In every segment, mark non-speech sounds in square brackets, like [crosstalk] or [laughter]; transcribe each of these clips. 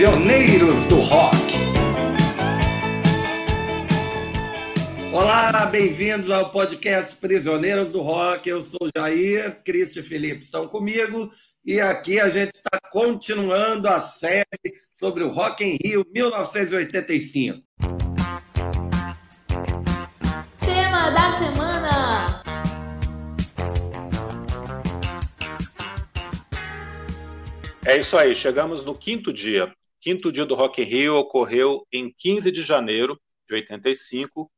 Prisioneiros do Rock. Olá, bem-vindos ao podcast Prisioneiros do Rock. Eu sou Jair, Cristi e Felipe estão comigo e aqui a gente está continuando a série sobre o Rock em Rio 1985. Tema da semana. É isso aí, chegamos no quinto dia. Quinto dia do Rock in Rio ocorreu em 15 de janeiro de 85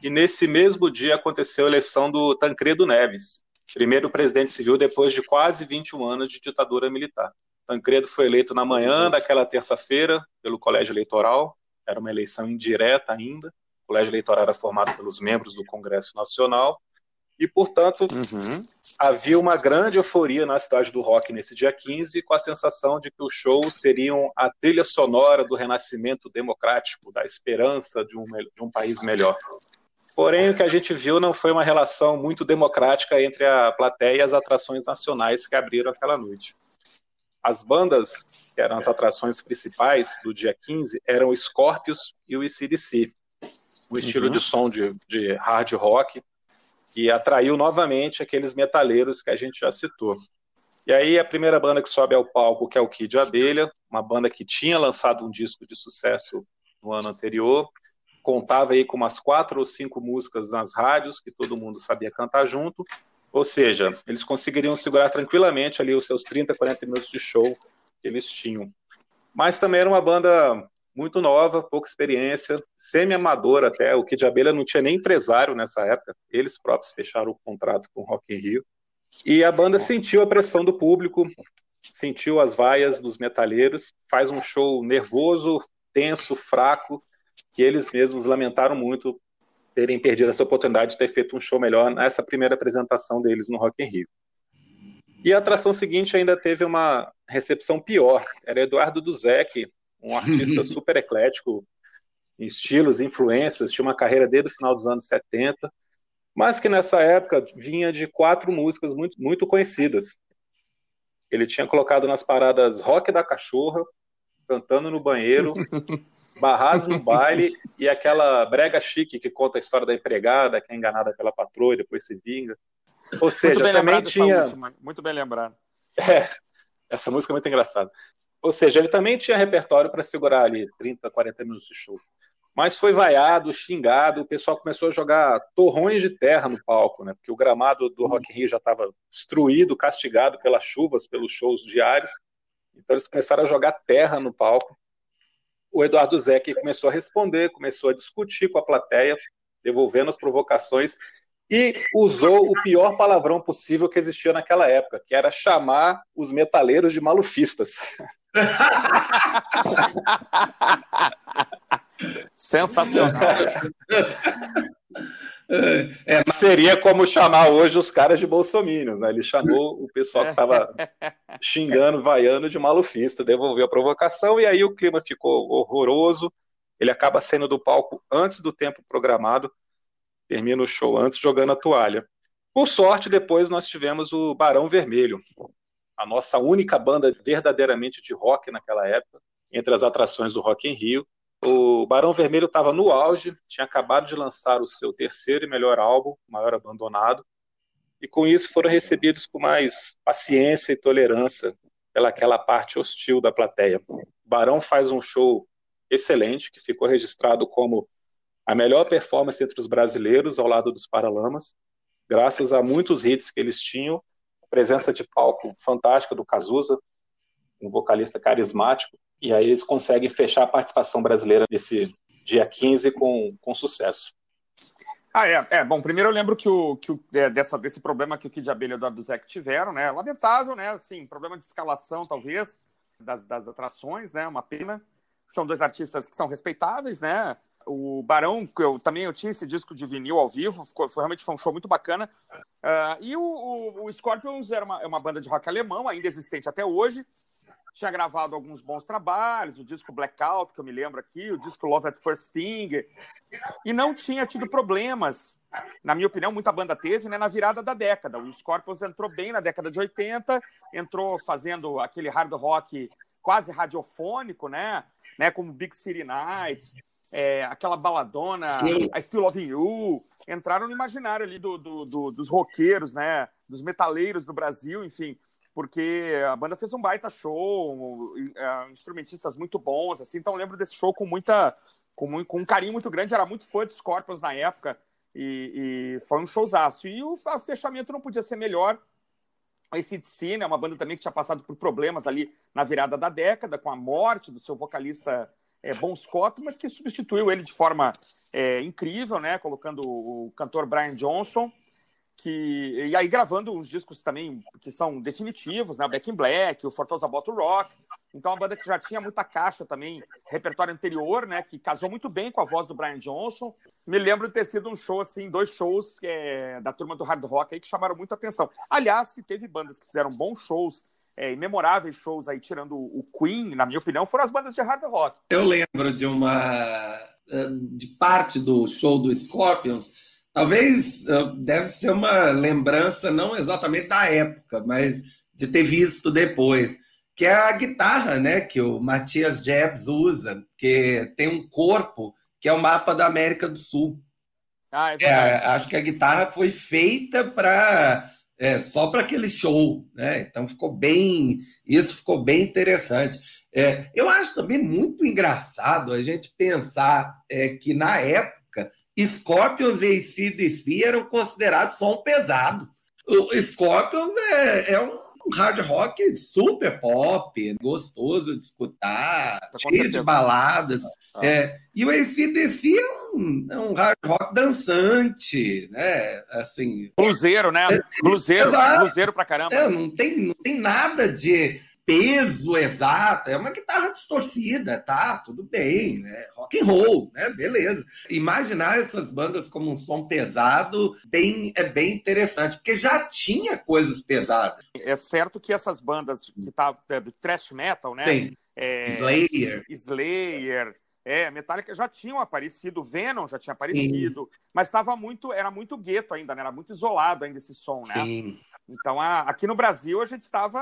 e nesse mesmo dia aconteceu a eleição do Tancredo Neves, primeiro presidente civil depois de quase 21 anos de ditadura militar. Tancredo foi eleito na manhã daquela terça-feira pelo Colégio Eleitoral, era uma eleição indireta ainda. O Colégio Eleitoral era formado pelos membros do Congresso Nacional e, portanto, uhum. havia uma grande euforia na cidade do rock nesse dia 15, com a sensação de que os shows seriam a trilha sonora do renascimento democrático, da esperança de um, de um país melhor. Porém, o que a gente viu não foi uma relação muito democrática entre a plateia e as atrações nacionais que abriram aquela noite. As bandas, que eram as atrações principais do dia 15, eram o Scorpions e o ICDC, o estilo uhum. de som de, de hard rock, e atraiu novamente aqueles metaleiros que a gente já citou. E aí a primeira banda que sobe ao palco, que é o Kid Abelha, uma banda que tinha lançado um disco de sucesso no ano anterior, contava aí com umas quatro ou cinco músicas nas rádios que todo mundo sabia cantar junto, ou seja, eles conseguiriam segurar tranquilamente ali os seus 30, 40 minutos de show que eles tinham. Mas também era uma banda muito nova, pouca experiência, semi-amadora até, o que de Abelha não tinha nem empresário nessa época, eles próprios fecharam o contrato com o Rock in Rio, e a banda sentiu a pressão do público, sentiu as vaias dos metalheiros, faz um show nervoso, tenso, fraco, que eles mesmos lamentaram muito terem perdido essa oportunidade de ter feito um show melhor nessa primeira apresentação deles no Rock in Rio. E a atração seguinte ainda teve uma recepção pior. Era Eduardo Duzek, um artista [laughs] super eclético, em estilos, influências, tinha uma carreira desde o final dos anos 70, mas que nessa época vinha de quatro músicas muito, muito conhecidas. Ele tinha colocado nas paradas Rock da Cachorra, Cantando no Banheiro, [laughs] Barras no baile e aquela brega chique que conta a história da empregada que é enganada pela patroa e depois se vinga. Ou seja, também tinha. Última, muito bem lembrado. É, essa música é muito engraçada. Ou seja, ele também tinha repertório para segurar ali 30, 40 minutos de show. Mas foi vaiado, xingado, o pessoal começou a jogar torrões de terra no palco, né? Porque o gramado do Rock in Rio já estava destruído, castigado pelas chuvas, pelos shows diários. Então eles começaram a jogar terra no palco o Eduardo Zeck começou a responder, começou a discutir com a plateia, devolvendo as provocações e usou o pior palavrão possível que existia naquela época, que era chamar os metaleiros de malufistas. Sensacional. É, mas... Seria como chamar hoje os caras de bolsominions, né? Ele chamou o pessoal que estava xingando, vaiando de malufista, devolveu a provocação e aí o clima ficou horroroso. Ele acaba saindo do palco antes do tempo programado, termina o show antes jogando a toalha. Por sorte, depois nós tivemos o Barão Vermelho, a nossa única banda verdadeiramente de rock naquela época, entre as atrações do Rock em Rio. O Barão Vermelho estava no auge, tinha acabado de lançar o seu terceiro e melhor álbum, Maior Abandonado, e com isso foram recebidos com mais paciência e tolerância pelaquela parte hostil da plateia. O Barão faz um show excelente, que ficou registrado como a melhor performance entre os brasileiros ao lado dos Paralamas, graças a muitos hits que eles tinham, presença de palco fantástica do Cazuza, um vocalista carismático, e aí eles conseguem fechar a participação brasileira nesse dia 15 com, com sucesso. Ah, é, é. Bom, primeiro eu lembro que, o, que o, é, dessa, desse problema que o Kid Abelha e o Zec tiveram, né? Lamentável, né? Assim, problema de escalação, talvez, das, das atrações, né? Uma pena. São dois artistas que são respeitáveis, né? O Barão, eu também eu tinha esse disco de vinil ao vivo, ficou, foi, realmente foi um show muito bacana. Uh, e o, o, o Scorpions era uma, é uma banda de rock alemão, ainda existente até hoje tinha gravado alguns bons trabalhos, o disco Blackout, que eu me lembro aqui, o disco Love at First Thing, e não tinha tido problemas. Na minha opinião, muita banda teve né, na virada da década. O Scorpions entrou bem na década de 80, entrou fazendo aquele hard rock quase radiofônico, né? né? Como Big City Nights, é, aquela baladona, Sim. a Still Loving You, entraram no imaginário ali do, do, do, dos roqueiros, né? Dos metaleiros do Brasil, enfim, porque a banda fez um baita show, é, instrumentistas muito bons, assim, então eu lembro desse show com muita, com, com um carinho muito grande, era muito fã de Scorpions na época, e, e foi um showzaço. E o fechamento não podia ser melhor, a ACDC, né, uma banda também que tinha passado por problemas ali na virada da década, com a morte do seu vocalista é, Bon Scott, mas que substituiu ele de forma é, incrível, né, colocando o cantor Brian Johnson, que, e aí gravando uns discos também que são definitivos, né, Back in Black, o Fortosa Bottle Rock, então uma banda que já tinha muita caixa também, repertório anterior, né, que casou muito bem com a voz do Brian Johnson, me lembro de ter sido um show, assim, dois shows é, da turma do hard rock aí que chamaram muita atenção. Aliás, se teve bandas que fizeram bons shows, é, memoráveis shows aí, tirando o Queen, na minha opinião, foram as bandas de hard rock. Eu lembro de uma. Eh, de parte do show do Scorpions. Talvez eh, deve ser uma lembrança, não exatamente da época, mas de ter visto depois, que é a guitarra, né, que o Matias Jebs usa, que tem um corpo que é o mapa da América do Sul. Ah, é é, acho que a guitarra foi feita para é, só para aquele show, né? Então ficou bem, isso ficou bem interessante. É, eu acho também muito engraçado a gente pensar é, que na época Scorpions e ACDC eram considerados som pesado. O Scorpions é, é um hard rock super pop, gostoso de escutar, cheio de baladas. Ah. É, e o ACDC é um, é um hard rock dançante, né? Assim, bluseiro, né? É, bluseiro, bluseiro pra caramba. É, não, tem, não tem nada de peso exato, é uma guitarra distorcida, tá? Tudo bem, né? Rock and roll, né? Beleza. Imaginar essas bandas como um som pesado bem, é bem interessante, porque já tinha coisas pesadas. É certo que essas bandas que tá é, do thrash metal, né? Sim. É, Slayer. Slayer, é, Metallica já tinham aparecido, Venom já tinha aparecido, Sim. mas estava muito, era muito gueto ainda, né? Era muito isolado ainda esse som, né? Sim. Então, a, aqui no Brasil a gente estava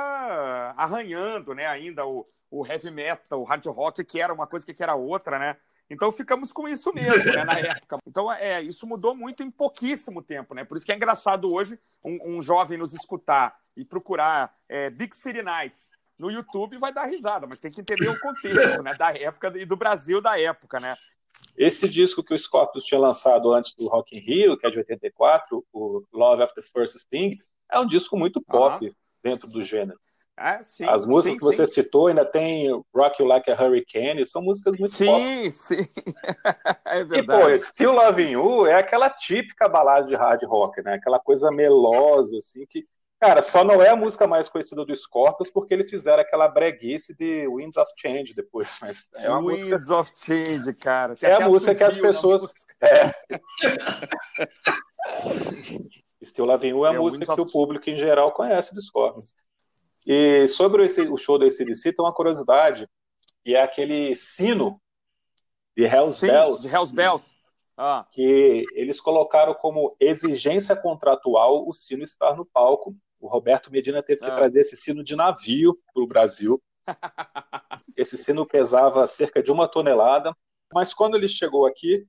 arranhando, né, ainda o, o heavy metal, o hard rock, que era uma coisa que era outra, né? Então ficamos com isso mesmo, né, na época. [laughs] Então, é, isso mudou muito em pouquíssimo tempo, né? Por isso que é engraçado hoje um, um jovem nos escutar e procurar é, Big City Nights no YouTube vai dar risada, mas tem que entender o contexto, né, da época e do Brasil da época, né? Esse disco que o Scorpions tinha lançado antes do Rock in Rio, que é de 84, o Love After First Sting, é um disco muito pop uhum. dentro do gênero. Ah, sim, As músicas sim, que você sim. citou ainda tem Rock You Like a Hurricane, são músicas muito sim, pop. Sim, sim. [laughs] é verdade. E, pô, Still Loving You é aquela típica balada de hard rock, né? Aquela coisa melosa, assim, que, cara, só não é a música mais conhecida do Scorpions porque eles fizeram aquela breguice de Winds of Change depois, mas é uma Winds música... of Change, cara. Tem é a música que as pessoas... É. [laughs] Still Loving You é a é música que o público em geral conhece dos Scorpions. E sobre esse, o show do ACDC, tem uma curiosidade, que é aquele sino de Hells Sim, Bells. De Hells Bells. Ah. Que eles colocaram como exigência contratual o sino estar no palco. O Roberto Medina teve que ah. trazer esse sino de navio para o Brasil. [laughs] esse sino pesava cerca de uma tonelada, mas quando ele chegou aqui,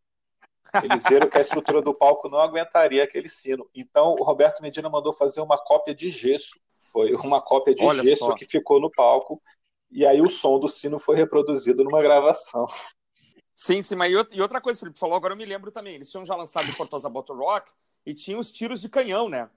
eles viram que a estrutura do palco não aguentaria aquele sino. Então, o Roberto Medina mandou fazer uma cópia de gesso. Foi uma cópia de Olha gesso só. que ficou no palco. E aí o som do sino foi reproduzido numa gravação. Sim, sim, mas e outra coisa, Felipe falou, agora eu me lembro também. Eles tinham já lançado o Fortosa Bottle Rock e tinham os tiros de canhão, né?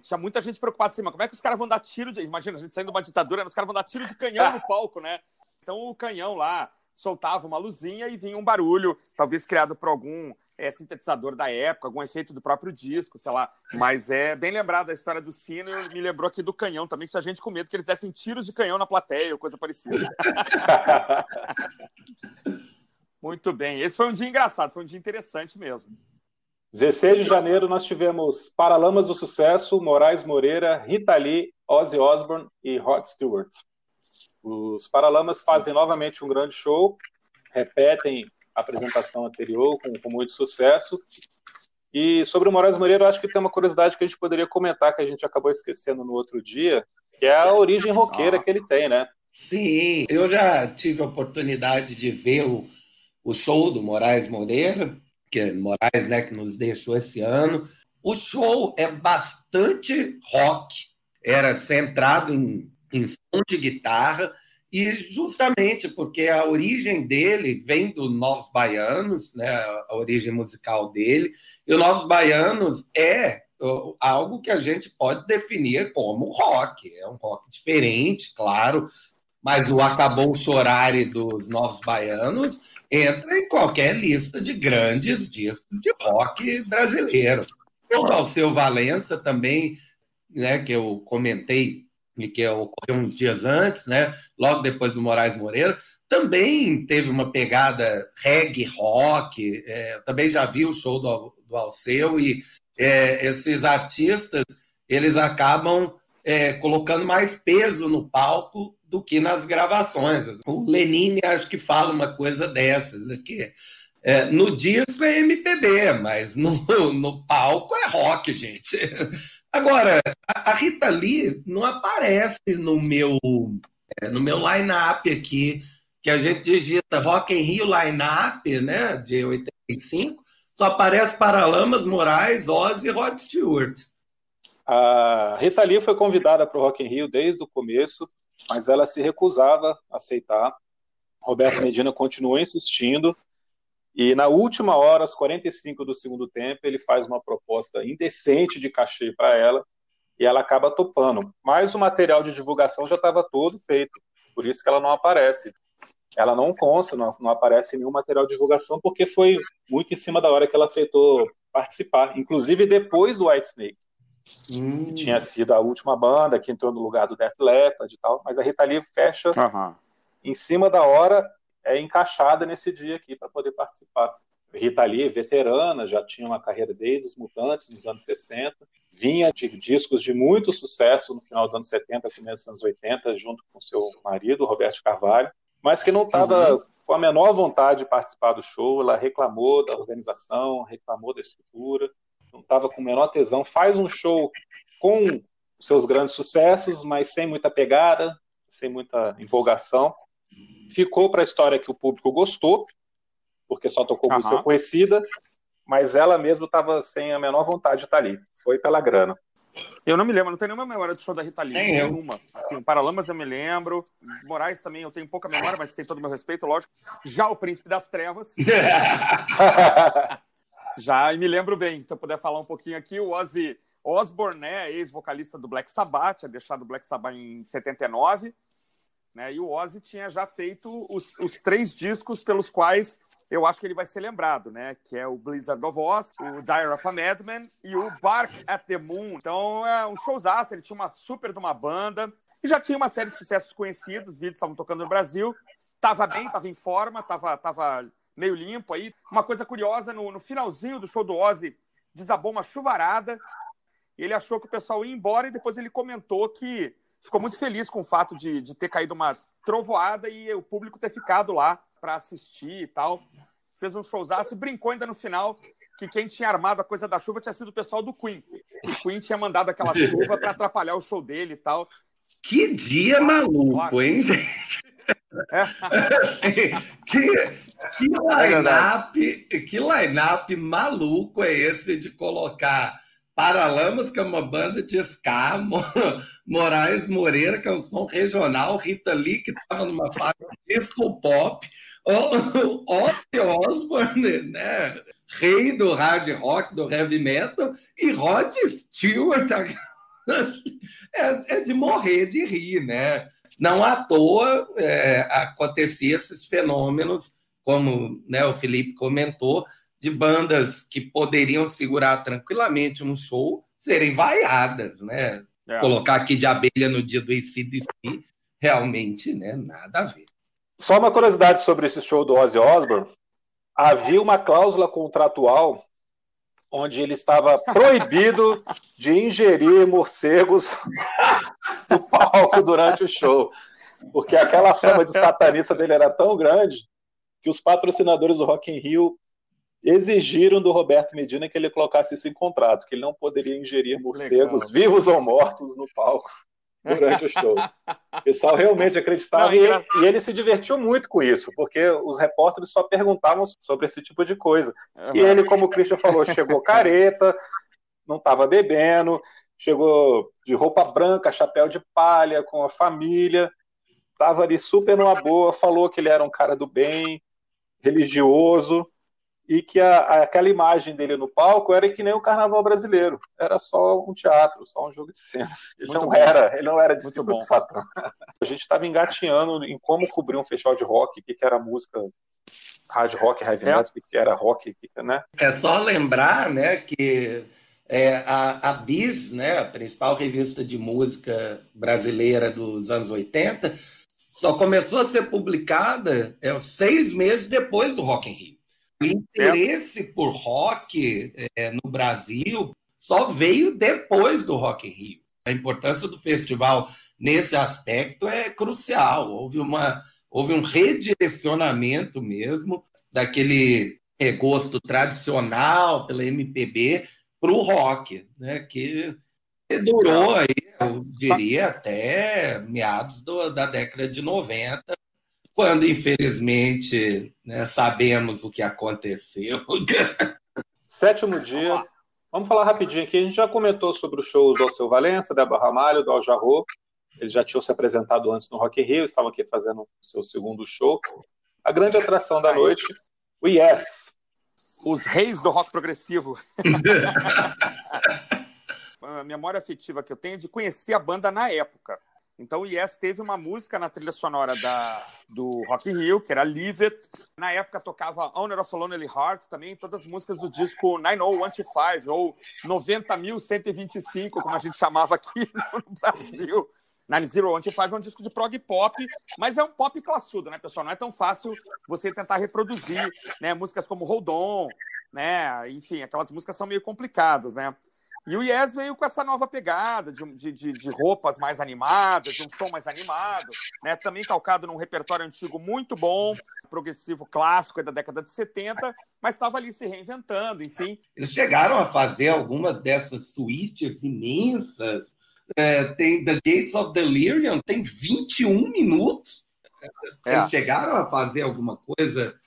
Tinha muita gente preocupada assim, mas como é que os caras vão dar tiro de. Imagina, a gente saindo de uma ditadura, os caras vão dar tiro de canhão no [laughs] palco, né? Então o canhão lá soltava uma luzinha e vinha um barulho, talvez criado por algum é, sintetizador da época, algum efeito do próprio disco, sei lá. Mas é bem lembrado a história do sino e me lembrou aqui do canhão também, que tinha gente com medo que eles dessem tiros de canhão na plateia ou coisa parecida. [laughs] Muito bem. Esse foi um dia engraçado, foi um dia interessante mesmo. 16 de janeiro nós tivemos Paralamas do Sucesso, Moraes Moreira, Rita Lee, Ozzy Osbourne e Rod Stewart. Os Paralamas fazem novamente um grande show, repetem apresentação anterior com, com muito sucesso. E sobre o Moraes Moreira, eu acho que tem uma curiosidade que a gente poderia comentar, que a gente acabou esquecendo no outro dia, que é a origem roqueira que ele tem, né? Sim, eu já tive a oportunidade de ver o, o show do Moraes Moreira, que é Moraes, né, que nos deixou esse ano. O show é bastante rock, era centrado em, em som de guitarra, e justamente porque a origem dele vem do Novos Baianos, né, a origem musical dele, e o Novos Baianos é algo que a gente pode definir como rock, é um rock diferente, claro, mas o Acabou Chorare dos Novos Baianos entra em qualquer lista de grandes discos de rock brasileiro. O Alceu Valença também, né, que eu comentei e que ocorreu uns dias antes, né, logo depois do Moraes Moreira, também teve uma pegada reggae rock. É, também já vi o show do, do Alceu e é, esses artistas eles acabam é, colocando mais peso no palco do que nas gravações. O Lenine acho que fala uma coisa dessas, né, que é, no disco é MPB, mas no, no palco é rock, gente. Agora, a Rita Lee não aparece no meu é, no meu line-up aqui, que a gente digita Rock in Rio line-up, né, de 85, só aparece Paralamas, Moraes, Ozzy e Rod Stewart. A Rita Lee foi convidada para o Rock in Rio desde o começo, mas ela se recusava a aceitar. Roberto Medina continuou insistindo, e na última hora, aos 45 do segundo tempo, ele faz uma proposta indecente de cachê para ela e ela acaba topando. Mas o material de divulgação já estava todo feito, por isso que ela não aparece. Ela não consta, não, não aparece nenhum material de divulgação, porque foi muito em cima da hora que ela aceitou participar, inclusive depois do White Snake, hum. que tinha sido a última banda que entrou no lugar do Def Leppard e tal, mas a Rita Lee fecha uhum. em cima da hora é encaixada nesse dia aqui para poder participar. Rita Lee, veterana, já tinha uma carreira desde os Mutantes, nos anos 60, vinha de discos de muito sucesso no final dos anos 70, começo dos anos 80, junto com seu marido, Roberto Carvalho, mas que não estava uhum. com a menor vontade de participar do show, ela reclamou da organização, reclamou da estrutura, não estava com o menor tesão, faz um show com seus grandes sucessos, mas sem muita pegada, sem muita empolgação, ficou para a história que o público gostou, porque só tocou música uhum. conhecida, mas ela mesma estava sem a menor vontade de estar ali. Foi pela grana. Eu não me lembro, não tenho nenhuma memória do show da Rita Lee. Nem nenhuma. Assim, Paralamas eu me lembro. Moraes também eu tenho pouca memória, mas tem todo o meu respeito, lógico. Já o Príncipe das Trevas. [laughs] [laughs] Já, e me lembro bem. Se eu puder falar um pouquinho aqui, o Ozzy Osbourne, né, ex-vocalista do Black Sabbath, tinha deixado o Black Sabbath em 79. Né? E o Ozzy tinha já feito os, os, três discos pelos quais eu acho que ele vai ser lembrado, né? Que é o Blizzard of Oz, o Dire of a Madman e o Bark at the Moon. Então é um showzaço, ele tinha uma super de uma banda e já tinha uma série de sucessos conhecidos, os vídeos estavam tocando no Brasil. Tava bem, tava em forma, tava, tava meio limpo aí. Uma coisa curiosa, no, no finalzinho do show do Ozzy, desabou uma chuvarada. Ele achou que o pessoal ia embora e depois ele comentou que ficou muito feliz com o fato de, de ter caído uma trovoada e o público ter ficado lá para assistir e tal. Fez um showzaço e brincou ainda no final que quem tinha armado a coisa da chuva tinha sido o pessoal do Queen. O Queen tinha mandado aquela chuva para atrapalhar o show dele e tal. Que dia maluco, hein, gente? É. que, que line-up é que line maluco é esse de colocar Paralamas, que é uma banda de ska, Moraes Moreira, que é um som regional, Rita Lee, que estava numa fase disco pop, Ozzy Osbourne, né? rei do hard rock, do heavy metal, e Rod Stewart. [laughs] É, é de morrer de rir, né? Não à toa é, acontecia esses fenômenos, como né, o Felipe comentou, de bandas que poderiam segurar tranquilamente um show serem vaiadas, né? É. Colocar aqui de abelha no dia do ICDC, realmente, né? Nada a ver. Só uma curiosidade sobre esse show do Ozzy Osbourne. Havia uma cláusula contratual onde ele estava proibido de ingerir morcegos [laughs] no palco durante o show. Porque aquela fama de satanista dele era tão grande que os patrocinadores do Rock in Rio exigiram do Roberto Medina que ele colocasse isso em contrato, que ele não poderia ingerir morcegos Legal. vivos ou mortos no palco durante os shows. O pessoal realmente acreditava Não, e, ele, e, ele, se divertiu muito com isso, porque os repórteres só perguntavam sobre esse tipo de coisa. E ele, como o Christian falou, chegou careta, não estava bebendo, chegou de roupa branca, chapéu de palha, com a família, estava ali super numa boa, falou que ele era um cara do bem, religioso, e que a, aquela imagem dele no palco era que nem o carnaval brasileiro, era só um teatro, só um jogo de cena. Ele Muito não bom. era, ele não era discípulo de Satã. A gente estava engatinhando em como cobrir um festival de rock, o que, que era música hard rock, heavy é. metal, o que era rock, né? É só lembrar, né, que é, a, a Bis, né, a principal revista de música brasileira dos anos 80, só começou a ser publicada é, seis meses depois do Rock in Rio. O interesse é. por rock é, no Brasil só veio depois do Rock in Rio. A importância do festival nesse aspecto é crucial. Houve, uma, houve um redirecionamento mesmo daquele gosto tradicional pela MPB para o rock, né? que durou aí, eu diria, até meados do, da década de 90, quando infelizmente né, sabemos o que aconteceu. [laughs] Sétimo dia. Vamos falar rapidinho aqui. A gente já comentou sobre os shows do Alceu Valença, da Barra Malho, do Al Jarro. Eles já tinham se apresentado antes no Rock in Rio, estavam aqui fazendo o seu segundo show. A grande atração da noite, o Yes. Os reis do rock progressivo. [laughs] a memória afetiva que eu tenho é de conhecer a banda na época. Então o Yes teve uma música na trilha sonora da, do Rock in Rio, que era Leave It. Na época tocava Owner of a Lonely Heart também, todas as músicas do disco 90125 ou 90.125, como a gente chamava aqui [laughs] no Brasil. 9015 é um disco de prog pop, mas é um pop classudo, né, pessoal? Não é tão fácil você tentar reproduzir, né, músicas como Hold On, né, enfim, aquelas músicas são meio complicadas, né? E o Yes veio com essa nova pegada de, de, de, roupas mais animadas, de um som mais animado, né? também calcado num repertório antigo muito bom, progressivo clássico da década de 70, mas estava ali se reinventando, enfim. Eles chegaram a fazer algumas dessas suítes imensas. É, tem The Gates of Delirium, tem 21 minutos. É. Eles chegaram a fazer alguma coisa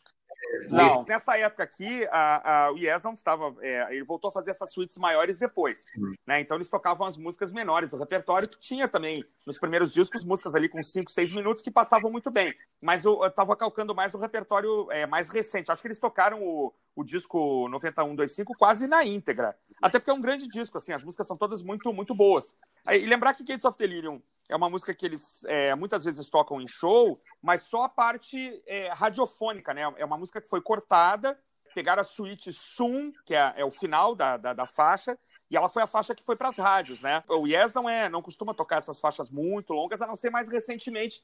não, nessa época aqui, a, a, o Yes não estava. É, ele voltou a fazer essas suítes maiores depois. Uhum. Né? Então eles tocavam as músicas menores do repertório, que tinha também nos primeiros discos músicas ali com 5, 6 minutos que passavam muito bem. Mas eu estava calcando mais o repertório é, mais recente. Acho que eles tocaram o, o disco 9125 quase na íntegra. Até porque é um grande disco, assim, as músicas são todas muito, muito boas. E lembrar que Gates of Delirium é uma música que eles é, muitas vezes tocam em show, mas só a parte é, radiofônica, né? É uma música que foi cortada, pegaram a suíte Sum, que é, é o final da, da, da, faixa, e ela foi a faixa que foi para as rádios, né? O Yes não é, não costuma tocar essas faixas muito longas, a não ser mais recentemente,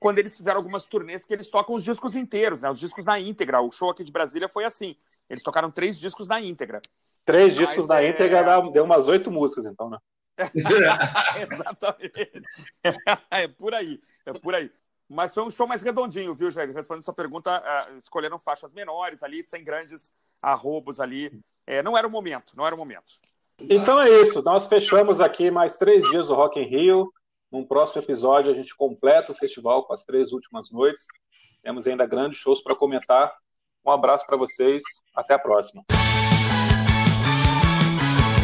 quando eles fizeram algumas turnês que eles tocam os discos inteiros, né? Os discos na íntegra. O show aqui de Brasília foi assim. Eles tocaram três discos na íntegra. Três Mas discos na é... íntegra deu umas oito músicas, então, né? [laughs] [laughs] Exatamente. [laughs] É por aí, é por aí. Mas foi um show mais redondinho, viu, Jair? Respondendo sua pergunta, uh, escolheram faixas menores ali, sem grandes arrobos ali. É, não era o momento, não era o momento. Então é isso. Nós fechamos aqui mais três dias do Rock in Rio. Num próximo episódio a gente completa o festival com as três últimas noites. Temos ainda grandes shows para comentar. Um abraço para vocês. Até a próxima.